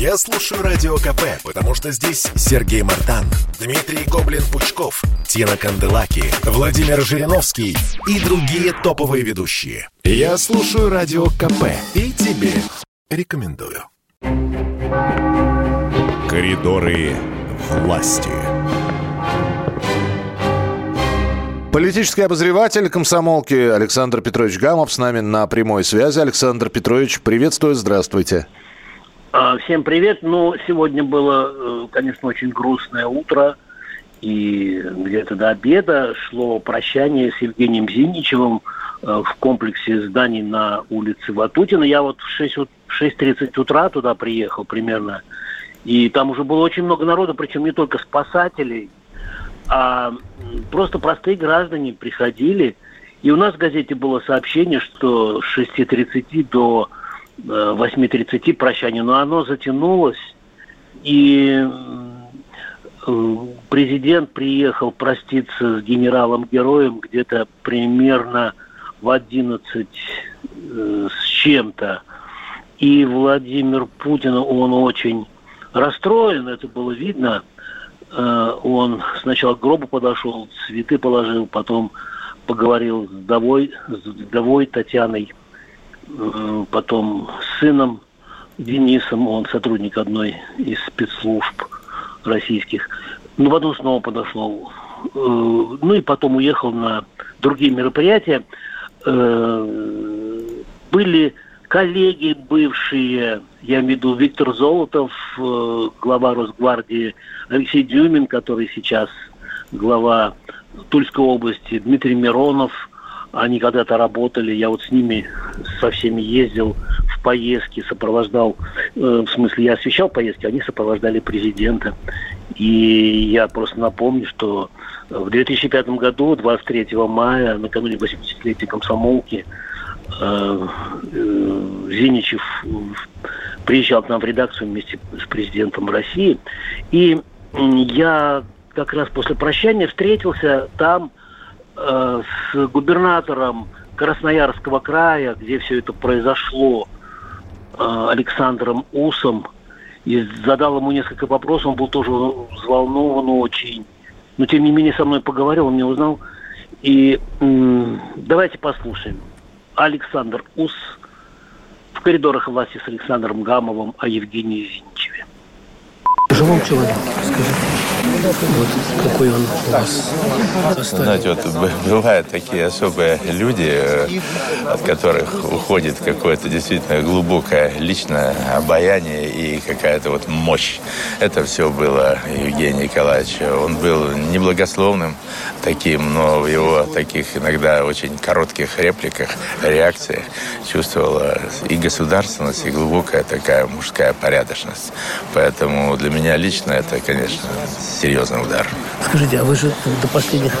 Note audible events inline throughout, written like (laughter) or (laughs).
Я слушаю Радио КП, потому что здесь Сергей Мартан, Дмитрий Гоблин-Пучков, Тина Канделаки, Владимир Жириновский и другие топовые ведущие. Я слушаю Радио КП и тебе рекомендую. Коридоры власти. Политический обозреватель комсомолки Александр Петрович Гамов с нами на прямой связи. Александр Петрович, приветствую, здравствуйте. А, всем привет. Ну, сегодня было, э, конечно, очень грустное утро. И где-то до обеда шло прощание с Евгением Зиничевым э, в комплексе зданий на улице Ватутина. Я вот в 6, 6.30 утра туда приехал примерно. И там уже было очень много народа, причем не только спасателей, а просто простые граждане приходили. И у нас в газете было сообщение, что с 6.30 до 8.30 прощание, но оно затянулось, и президент приехал проститься с генералом-героем где-то примерно в 11 э, с чем-то. И Владимир Путин, он очень расстроен, это было видно. Э, он сначала к гробу подошел, цветы положил, потом поговорил с вдовой, с вдовой Татьяной Э, потом с сыном Денисом, он сотрудник одной из спецслужб российских. Ну, потом снова подошел. Э, ну и потом уехал на другие мероприятия. Э, были коллеги бывшие, я имею в виду Виктор Золотов, глава Росгвардии, Алексей Дюмин, который сейчас глава Тульской области, Дмитрий Миронов – они когда-то работали, я вот с ними со всеми ездил в поездки, сопровождал, э, в смысле, я освещал поездки, они сопровождали президента. И я просто напомню, что в 2005 году, 23 мая, накануне 80-летия комсомолки, э, э, Зиничев приезжал к нам в редакцию вместе с президентом России. И я как раз после прощания встретился там Э, с губернатором Красноярского края, где все это произошло, э, Александром Усом, и задал ему несколько вопросов, он был тоже взволнован очень. Но тем не менее со мной поговорил, он меня узнал. И давайте послушаем. Александр Ус в коридорах власти с Александром Гамовым о Евгении Зинчеве. Живом человеке, скажите. Вот какой он у вас Знаете, вот бывают такие особые люди, э, от которых уходит какое-то действительно глубокое личное обаяние и какая-то вот мощь. Это все было Евгений Николаевич. Он был неблагословным таким, но в его таких иногда очень коротких репликах, реакциях чувствовала и государственность, и глубокая такая мужская порядочность. Поэтому для меня лично это, конечно, серьезный удар. Скажите, а вы же до последних,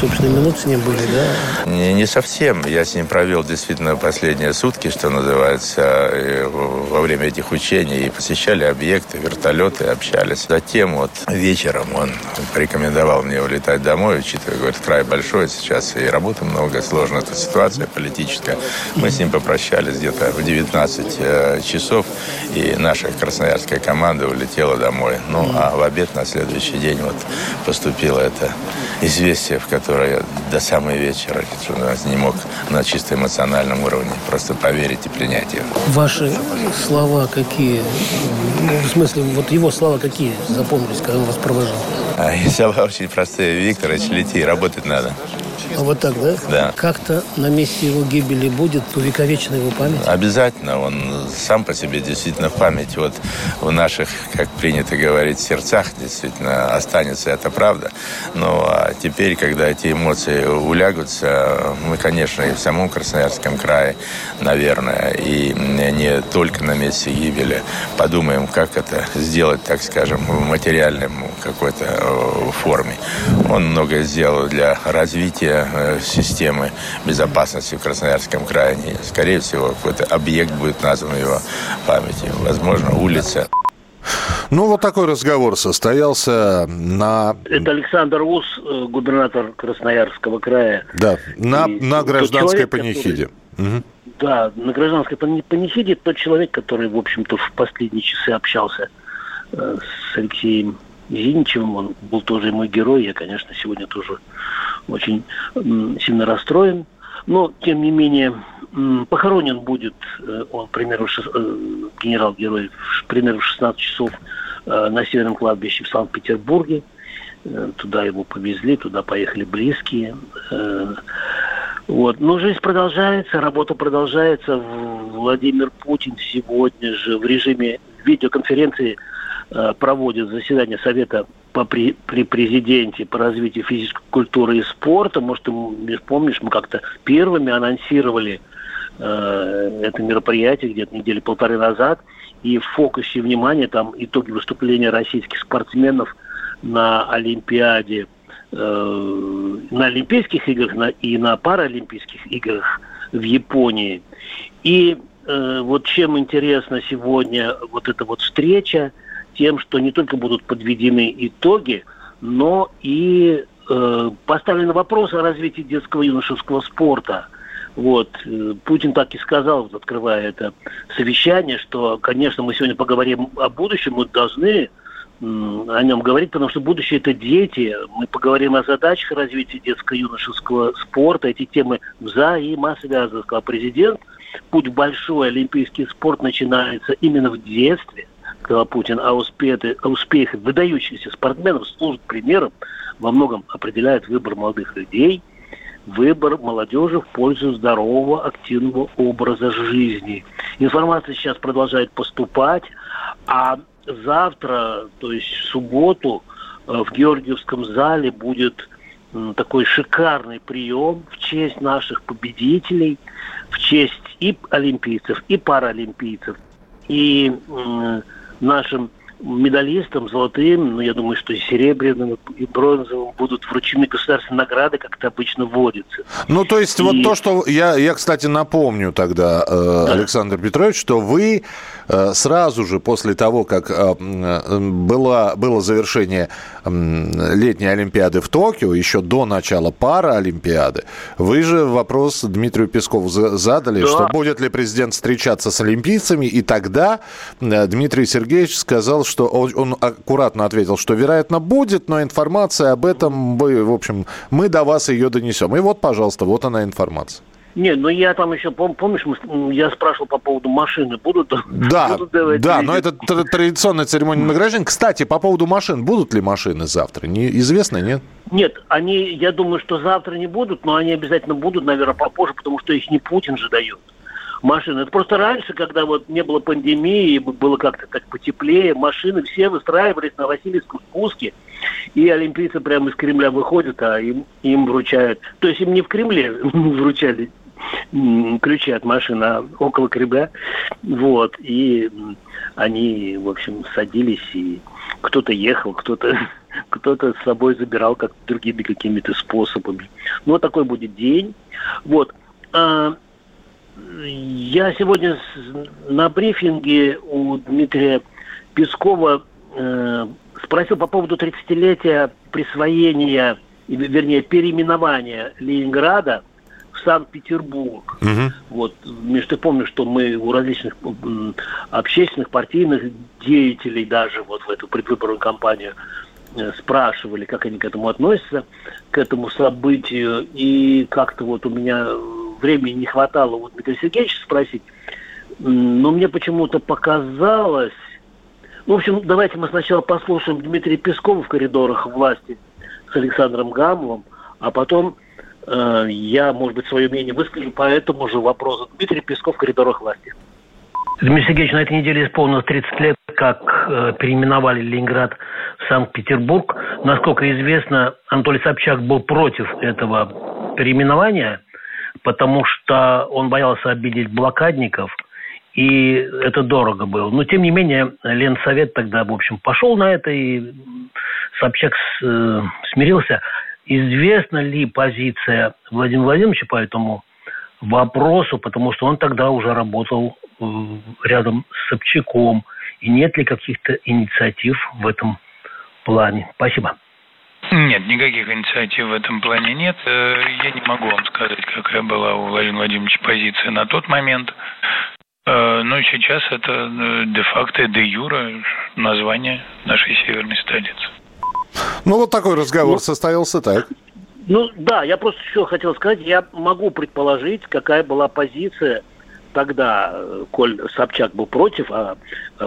собственно, минут с ним были, да? Не, не совсем. Я с ним провел действительно последние сутки, что называется, во время этих учений. И посещали объекты, вертолеты, общались. Затем вот вечером он порекомендовал мне улетать домой, учитывая, говорит, край большой сейчас, и работы много, сложная эта ситуация политическая. Мы с ним попрощались где-то в 19 э, часов, и наша красноярская команда улетела домой. Ну, а в обед на следующий день вот поступило это известие, в которое я до самого вечера не мог на чисто эмоциональном уровне просто поверить и принять его. Ваши слова какие? В смысле, вот его слова какие запомнились, когда он вас провожал? А, (laughs) слова очень простые. Викторович, лети, работать надо. А вот так, да? Да. Как-то на месте его гибели будет увековечена его память? Обязательно. Он сам по себе действительно в памяти. Вот в наших, как принято говорить, сердцах действительно останется это правда. Но а теперь, когда эти эмоции улягутся, мы, конечно, и в самом Красноярском крае, наверное, и не только на месте гибели, подумаем, как это сделать, так скажем, в материальном какой-то э, форме. Он многое сделал для развития Э, системы безопасности в Красноярском крае. Скорее всего, какой-то объект будет назван его памяти. Возможно, улица. Ну, вот такой разговор состоялся на... Это Александр Ус, э, губернатор Красноярского края. Да, на, и на гражданской человек, панихиде. Который Угу. Да, на гражданской панихиде тот человек, который, в общем-то, в последние часы общался э, с Алексеем Зиничевым, он был тоже мой герой, я, конечно, сегодня тоже очень сильно расстроен. Но, тем не менее, похоронен будет э, он, примерно, э, генерал-герой, примерно в 16 часов э, на Северном кладбище в Санкт-Петербурге. Туда его повезли, туда поехали близкие. Вот. Но жизнь продолжается, работа продолжается. Владимир Путин сегодня же в режиме видеоконференции проводит заседание Совета по при, при президенте по развитию физической культуры и спорта. Может, ты помнишь, мы как-то первыми анонсировали э, это мероприятие где-то недели полторы назад. И в фокусе внимания там итоги выступления российских спортсменов на Олимпиаде Э, на Олимпийских играх и на Паралимпийских играх в Японии. И э, вот чем интересна сегодня вот эта вот встреча, тем, что не только будут подведены итоги, но и э, поставлены вопросы о развитии детского юношеского спорта. Вот. Э, Путин так и сказал, открывая это совещание, что, конечно, мы сегодня поговорим о будущем, мы должны о нем говорить, потому что будущее это дети. Мы поговорим о задачах развития детско-юношеского спорта. Эти темы взаимосвязаны, сказал президент. Путь большой олимпийский спорт начинается именно в детстве, сказал Путин, а успехи, успехи выдающихся спортсменов служат примером, во многом определяет выбор молодых людей, выбор молодежи в пользу здорового, активного образа жизни. Информация сейчас продолжает поступать, а завтра, то есть в субботу, э, в Георгиевском зале будет такой шикарный прием в честь наших победителей, в честь и олимпийцев, и паралимпийцев. И нашим медалистам золотым, ну, я думаю, что и серебряным, и бронзовым будут вручены государственные награды, как это обычно вводится. Ну, то есть и... вот то, что я, я, кстати, напомню тогда, э, да. Александр Петрович, что вы э, сразу же после того, как э, было, было завершение э, летней Олимпиады в Токио, еще до начала Параолимпиады, вы же вопрос Дмитрию Пескову задали, да. что будет ли президент встречаться с олимпийцами, и тогда э, Дмитрий Сергеевич сказал, что он, аккуратно ответил, что вероятно будет, но информация об этом, вы, в общем, мы до вас ее донесем. И вот, пожалуйста, вот она информация. Нет, ну я там еще, пом, помнишь, я спрашивал по поводу машины, будут? (laughs) Да, будут давать да, но это традиционная церемония награждения. Кстати, по поводу машин, будут ли машины завтра? Неизвестно, нет? Нет, они, я думаю, что завтра не будут, но они обязательно будут, наверное, попозже, потому что их не Путин же дает машины. Это просто раньше, когда вот не было пандемии, было как-то так потеплее, машины все выстраивались на Васильевском спуске, и олимпийцы прямо из Кремля выходят, а им, им вручают. То есть им не в Кремле (laughs) вручали ключи от машины, а около Кремля. Вот. И они, в общем, садились, и кто-то ехал, кто-то (laughs) кто-то с собой забирал как другими какими-то способами. Ну, вот такой будет день. Вот. А, я сегодня на брифинге у Дмитрия Пескова э, спросил по поводу 30-летия присвоения, вернее, переименования Ленинграда в Санкт-Петербург. Угу. Вот, Миш, ты помнишь, что мы у различных общественных, партийных деятелей даже вот в эту предвыборную кампанию э, спрашивали, как они к этому относятся, к этому событию. И как-то вот у меня времени не хватало вот Дмитрия Сергеевича спросить, но мне почему-то показалось... Ну, в общем, давайте мы сначала послушаем Дмитрия Пескова в коридорах власти с Александром Гамовым, а потом э, я, может быть, свое мнение выскажу по этому же вопросу. Дмитрий Песков в коридорах власти. Дмитрий Сергеевич, на этой неделе исполнилось 30 лет, как э, переименовали Ленинград в Санкт-Петербург. Насколько известно, Анатолий Собчак был против этого переименования – потому что он боялся обидеть блокадников, и это дорого было. Но, тем не менее, Ленсовет тогда, в общем, пошел на это, и Собчак э, смирился. Известна ли позиция Владимира Владимировича по этому вопросу, потому что он тогда уже работал э, рядом с Собчаком, и нет ли каких-то инициатив в этом плане? Спасибо. Нет, никаких инициатив в этом плане нет. Э, я не могу вам сказать, какая была у Владимира Владимировича позиция на тот момент. Э, но сейчас это э, де-факто, де-юра название нашей северной столицы. Ну, вот такой разговор ну, состоялся так. Ну, да, я просто еще хотел сказать, я могу предположить, какая была позиция тогда, коль Собчак был против, а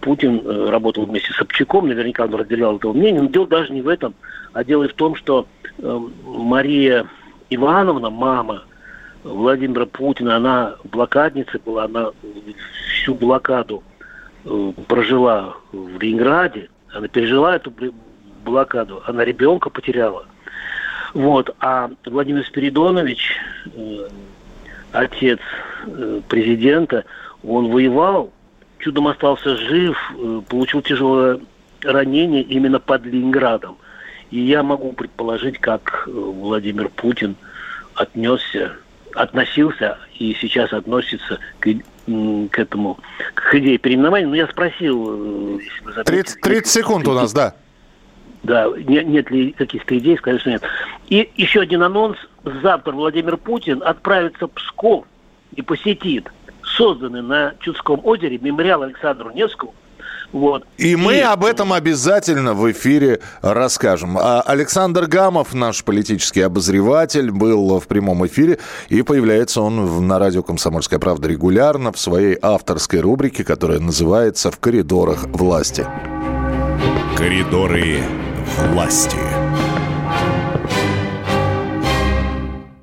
Путин работал вместе с Собчаком, наверняка он разделял это мнение, но дело даже не в этом – а дело в том, что э, Мария Ивановна, мама Владимира Путина, она блокадница была, она всю блокаду э, прожила в Ленинграде, она пережила эту блокаду, она ребенка потеряла. Вот. А Владимир Спиридонович, э, отец э, президента, он воевал, чудом остался жив, э, получил тяжелое ранение именно под Ленинградом. И я могу предположить, как э, Владимир Путин отнесся, относился и сейчас относится к, к этому, к идее переименования. Но я спросил... Если вы заметили, 30, 30 секунд у нас, да. Да, нет, нет ли каких-то идей, что нет. И еще один анонс. Завтра Владимир Путин отправится в Псков и посетит созданный на Чудском озере мемориал Александру Невскому – вот. И, и мы об этом обязательно в эфире расскажем. А Александр Гамов, наш политический обозреватель, был в прямом эфире, и появляется он на радио «Комсомольская правда» регулярно в своей авторской рубрике, которая называется «В коридорах власти». Коридоры власти.